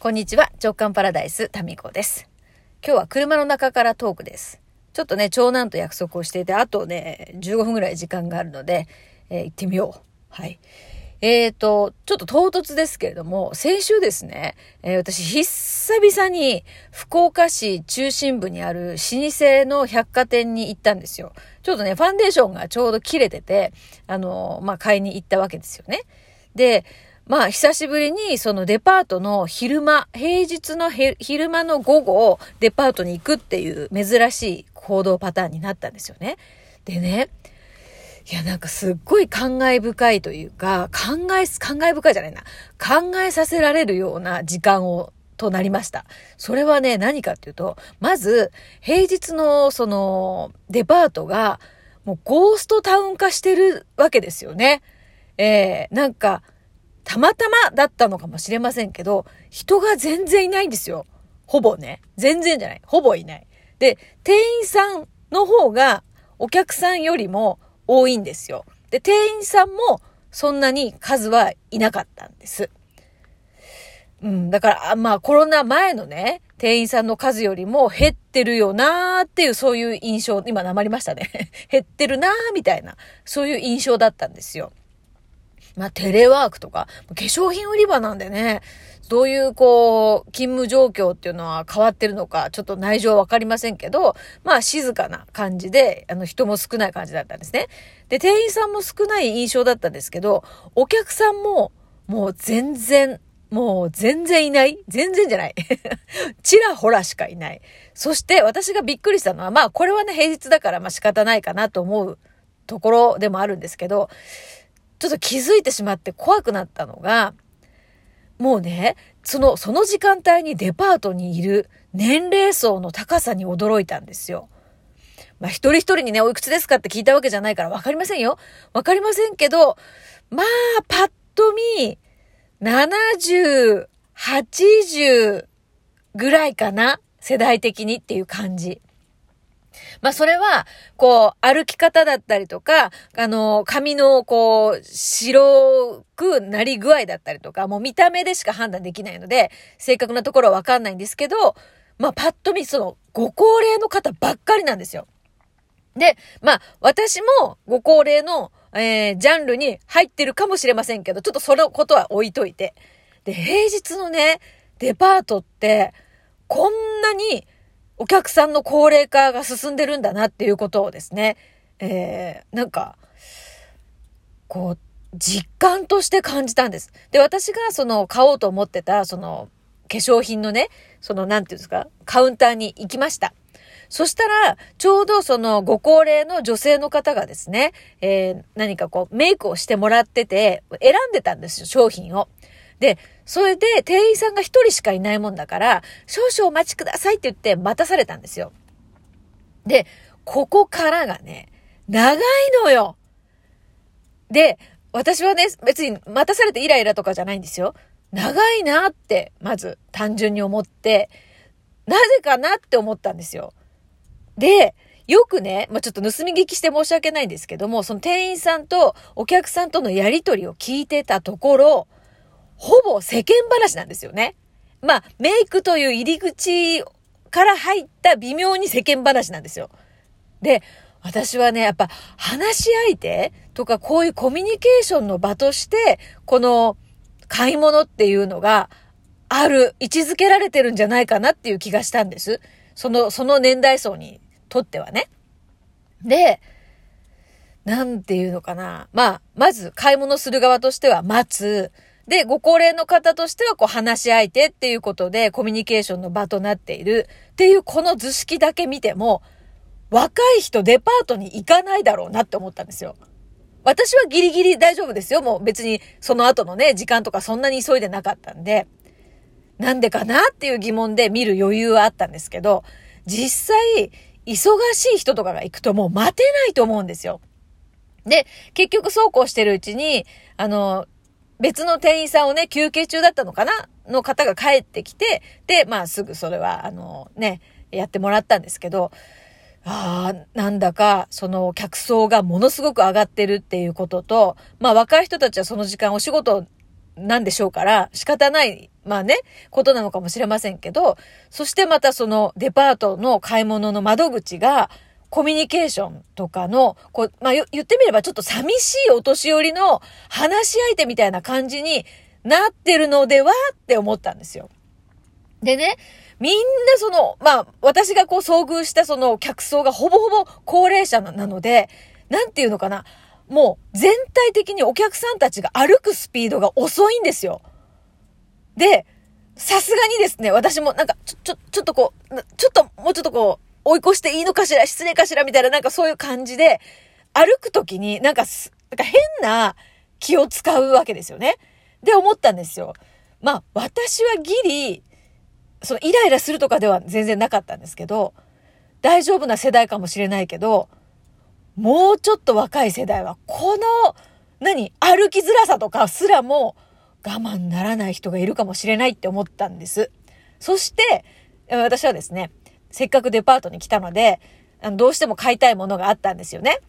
こんにちは、直感パラダイス、タミコです。今日は車の中からトークです。ちょっとね、長男と約束をしていて、あとね、15分ぐらい時間があるので、えー、行ってみよう。はい。えーと、ちょっと唐突ですけれども、先週ですね、えー、私、久々に福岡市中心部にある老舗の百貨店に行ったんですよ。ちょっとね、ファンデーションがちょうど切れてて、あのー、まあ、買いに行ったわけですよね。で、まあ、久しぶりにそのデパートの昼間、平日の昼間の午後、デパートに行くっていう珍しい行動パターンになったんですよね。でね、いや、なんかすっごい感慨深いというか、考え、考え深いじゃないな。考えさせられるような時間を、となりました。それはね、何かっていうと、まず、平日のその、デパートが、もうゴーストタウン化してるわけですよね。えー、なんか、たまたまだったのかもしれませんけど、人が全然いないんですよ。ほぼね。全然じゃない。ほぼいない。で、店員さんの方がお客さんよりも多いんですよ。で、店員さんもそんなに数はいなかったんです。うん、だから、まあコロナ前のね、店員さんの数よりも減ってるよなーっていうそういう印象、今なまりましたね。減ってるなーみたいな、そういう印象だったんですよ。まあ、テレワークとか、化粧品売り場なんでね、どういう、こう、勤務状況っていうのは変わってるのか、ちょっと内情わかりませんけど、まあ、静かな感じで、あの、人も少ない感じだったんですね。で、店員さんも少ない印象だったんですけど、お客さんも、もう全然、もう全然いない。全然じゃない。ちらほらしかいない。そして私がびっくりしたのは、まあこれはね平日だからまあ仕方ないかなと思うところでもあるんですけど、ちょっと気づいてしまって怖くなったのが、もうね、その、その時間帯にデパートにいる年齢層の高さに驚いたんですよ。まあ、一人一人にね、おいくつですかって聞いたわけじゃないからわかりませんよ。わかりませんけど、まあ、パッと見、70、80ぐらいかな世代的にっていう感じ。まあそれは、こう、歩き方だったりとか、あの、髪の、こう、白くなり具合だったりとか、もう見た目でしか判断できないので、正確なところはわかんないんですけど、まあパッと見、その、ご高齢の方ばっかりなんですよ。で、まあ、私もご高齢の、えー、ジャンルに入ってるかもしれませんけど、ちょっとそのことは置いといて。で、平日のね、デパートって、こんなにお客さんの高齢化が進んでるんだなっていうことをですね、えー、なんか、こう、実感として感じたんです。で、私がその買おうと思ってた、その化粧品のね、そのなんていうんですか、カウンターに行きました。そしたら、ちょうどそのご高齢の女性の方がですね、えー、何かこうメイクをしてもらってて、選んでたんですよ、商品を。で、それで店員さんが一人しかいないもんだから、少々お待ちくださいって言って待たされたんですよ。で、ここからがね、長いのよ。で、私はね、別に待たされてイライラとかじゃないんですよ。長いなって、まず単純に思って、なぜかなって思ったんですよ。で、よくね、まあ、ちょっと盗み聞きして申し訳ないんですけども、その店員さんとお客さんとのやりとりを聞いてたところ、ほぼ世間話なんですよね。まあ、メイクという入り口から入った微妙に世間話なんですよ。で、私はね、やっぱ話し相手とかこういうコミュニケーションの場として、この買い物っていうのがある、位置づけられてるんじゃないかなっていう気がしたんです。その、その年代層にとってはね。で、なんていうのかな。まあ、まず買い物する側としては待つ。で、ご高齢の方としては、こう、話し相手っていうことで、コミュニケーションの場となっているっていう、この図式だけ見ても、若い人デパートに行かないだろうなって思ったんですよ。私はギリギリ大丈夫ですよ。もう別にその後のね、時間とかそんなに急いでなかったんで、なんでかなっていう疑問で見る余裕はあったんですけど、実際、忙しい人とかが行くともう待てないと思うんですよ。で、結局そうこうしてるうちに、あの、別の店員さんをね、休憩中だったのかな？の方が帰ってきて、で、まあすぐそれは、あのね、やってもらったんですけど、ああ、なんだか、その客層がものすごく上がってるっていうことと、まあ若い人たちはその時間お仕事なんでしょうから、仕方ない、まあね、ことなのかもしれませんけど、そしてまたそのデパートの買い物の窓口が、コミュニケーションとかの、こう、まあ、言ってみればちょっと寂しいお年寄りの話し相手みたいな感じになってるのではって思ったんですよ。でね、みんなその、まあ、私がこう遭遇したその客層がほぼほぼ高齢者なので、なんていうのかな。もう全体的にお客さんたちが歩くスピードが遅いんですよ。で、さすがにですね、私もなんか、ちょ、ちょ、ちょっとこう、ちょっと、もうちょっとこう、追い越していいのかしら、失礼かしら、みたいな、なんかそういう感じで、歩くときになんかすなんか変な気を使うわけですよね。で、思ったんですよ。まあ、私はギリ、そのイライラするとかでは全然なかったんですけど、大丈夫な世代かもしれないけど、もうちょっと若い世代は、この、何歩きづらさとかすらも我慢ならない人がいるかもしれないって思ったんです。そして、私はですね、せっかくデパートに来たので、あのどうしても買いたいものがあったんですよね。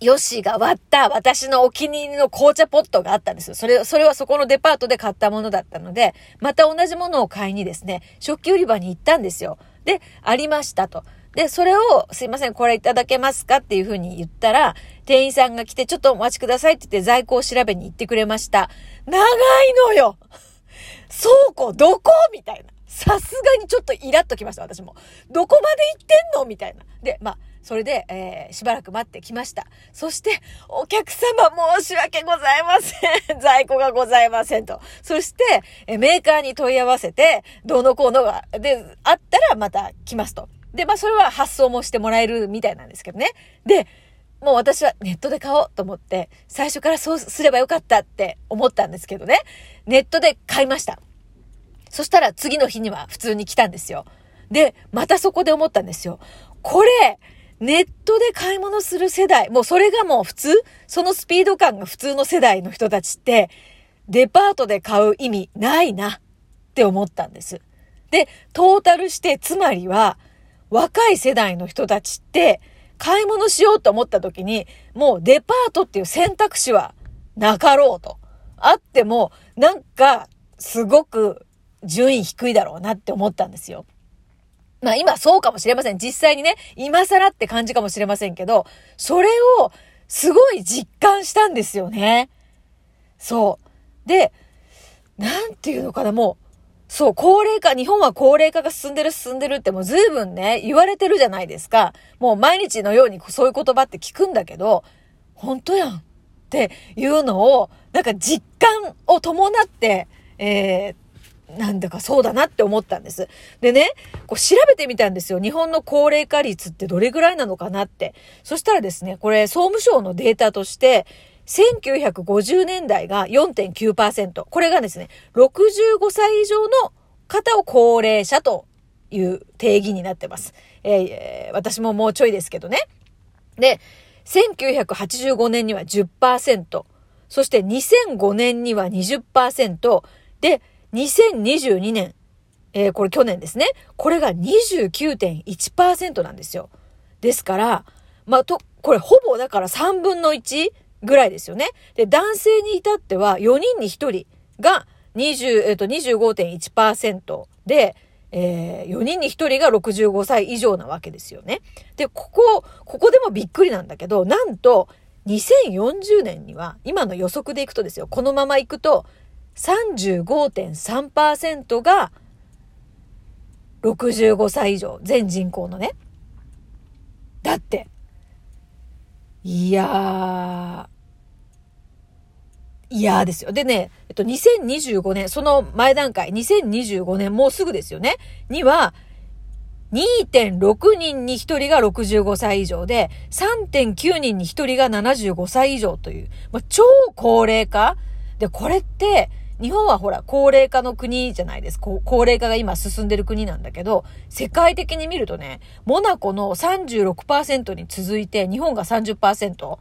ヨッシーが割った私のお気に入りの紅茶ポットがあったんですよ。それ、それはそこのデパートで買ったものだったので、また同じものを買いにですね、食器売り場に行ったんですよ。で、ありましたと。で、それを、すいません、これいただけますかっていうふうに言ったら、店員さんが来て、ちょっとお待ちくださいって言って在庫を調べに行ってくれました。長いのよ 倉庫どこ？みたいな。さすがにちょっとイラッときました、私も。どこまで行ってんの？みたいな。で、まあ、それで、えー、しばらく待ってきました。そして、お客様申し訳ございません。在庫がございませんと。そして、えメーカーに問い合わせて、どうのコードが、で、あったらまた来ますと。で、まあ、それは発送もしてもらえるみたいなんですけどね。で、もう私はネットで買おうと思って、最初からそうすればよかったって思ったんですけどね。ネットで買いました。そしたら次の日には普通に来たんですよ。で、またそこで思ったんですよ。これ、ネットで買い物する世代、もうそれがもう普通そのスピード感が普通の世代の人たちって、デパートで買う意味ないなって思ったんです。で、トータルして、つまりは、若い世代の人たちって、買い物しようと思った時に、もうデパートっていう選択肢はなかろうと。あっても、なんか、すごく順位低いだろうなって思ったんですよ。まあ今そうかもしれません。実際にね、今更って感じかもしれませんけど、それをすごい実感したんですよね。そう。で、なんていうのかな、もう、そう、高齢化、日本は高齢化が進んでる進んでるってもう随分ね、言われてるじゃないですか。もう毎日のようにそういう言葉って聞くんだけど、本当やんっていうのを、なんか実感を伴って、えー、なんだかそうだなって思ったんです。でね、こう調べてみたんですよ。日本の高齢化率ってどれぐらいなのかなって。そしたらですね、これ総務省のデータとして、1950年代が4.9%。これがですね、65歳以上の方を高齢者という定義になってます。えー、私ももうちょいですけどね。で、1985年には10%、そして2005年には20%、で、2022年、えー、これ去年ですね。これが29.1%なんですよ。ですから、まあ、と、これほぼだから3分の1ぐらいですよね。で、男性に至っては4人に1人が20、えっ、ー、と、25.1%で、えー、4人に1人が65歳以上なわけですよね。で、ここ、ここでもびっくりなんだけど、なんと、2040年には、今の予測でいくとですよ、このままいくと、35.3%が65歳以上、全人口のね。だって、いやー、いやーですよ。でね、えっと、2025年、その前段階、2025年、もうすぐですよね。には、2.6人に1人が65歳以上で、3.9人に1人が75歳以上という、まあ、超高齢化で、これって、日本はほら、高齢化の国じゃないです。高齢化が今進んでる国なんだけど、世界的に見るとね、モナコの36%に続いて、日本が30%。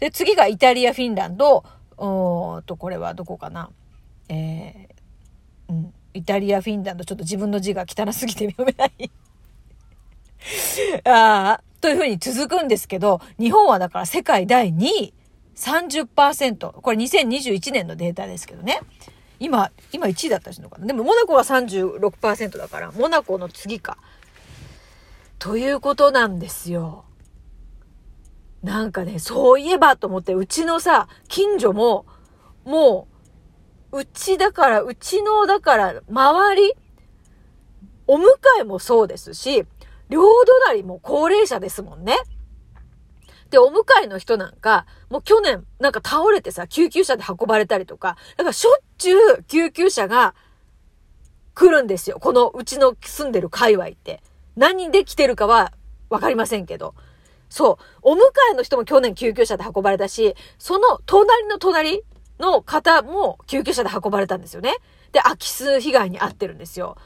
で、次がイタリア、フィンランド、おと、これはどこかな。えー、うん、イタリア、フィンランド、ちょっと自分の字が汚すぎて読めない ああ、というふうに続くんですけど、日本はだから世界第2位。30%。これ2021年のデータですけどね。今、今1位だったりするのかな？でもモナコは36%だから、モナコの次か。ということなんですよ。なんかね、そういえばと思って、うちのさ、近所も、もう、うちだから、うちの、だから、周り、お迎えもそうですし、両隣も高齢者ですもんね。で、お迎えの人なんか、もう去年、なんか倒れてさ、救急車で運ばれたりとか、だからしょっちゅう救急車が来るんですよ。このうちの住んでる界隈って。何で来てるかはわかりませんけど。そう。お迎えの人も去年救急車で運ばれたし、その隣の隣の方も救急車で運ばれたんですよね。で、空き巣被害に遭ってるんですよ。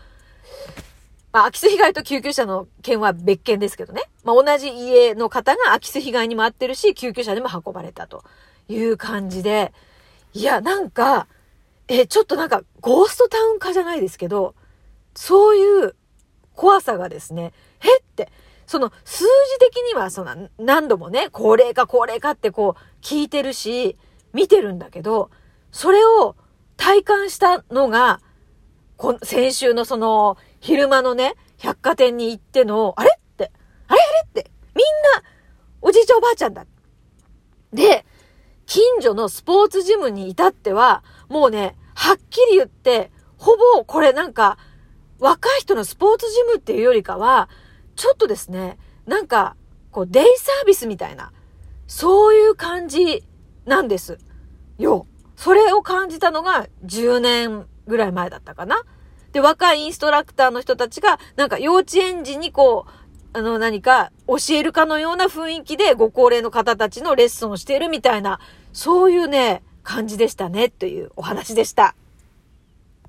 まあ、空き巣被害と救急車の件は別件ですけどね。まあ、同じ家の方が空き巣被害にも遭ってるし、救急車でも運ばれたという感じで、いや、なんか、え、ちょっとなんか、ゴーストタウン化じゃないですけど、そういう怖さがですね、へって、その数字的にはその何度もね、高齢化高齢化ってこう聞いてるし、見てるんだけど、それを体感したのが、こ先週のその昼間のね、百貨店に行っての、あれって、あれあれって、みんなおじいちゃんおばあちゃんだ。で、近所のスポーツジムに至っては、もうね、はっきり言って、ほぼこれなんか、若い人のスポーツジムっていうよりかは、ちょっとですね、なんか、こう、デイサービスみたいな、そういう感じなんです。よ。それを感じたのが10年ぐらい前だったかな。で、若いインストラクターの人たちが、なんか幼稚園児にこう、あの何か教えるかのような雰囲気でご高齢の方たちのレッスンをしているみたいな、そういうね、感じでしたね、というお話でした。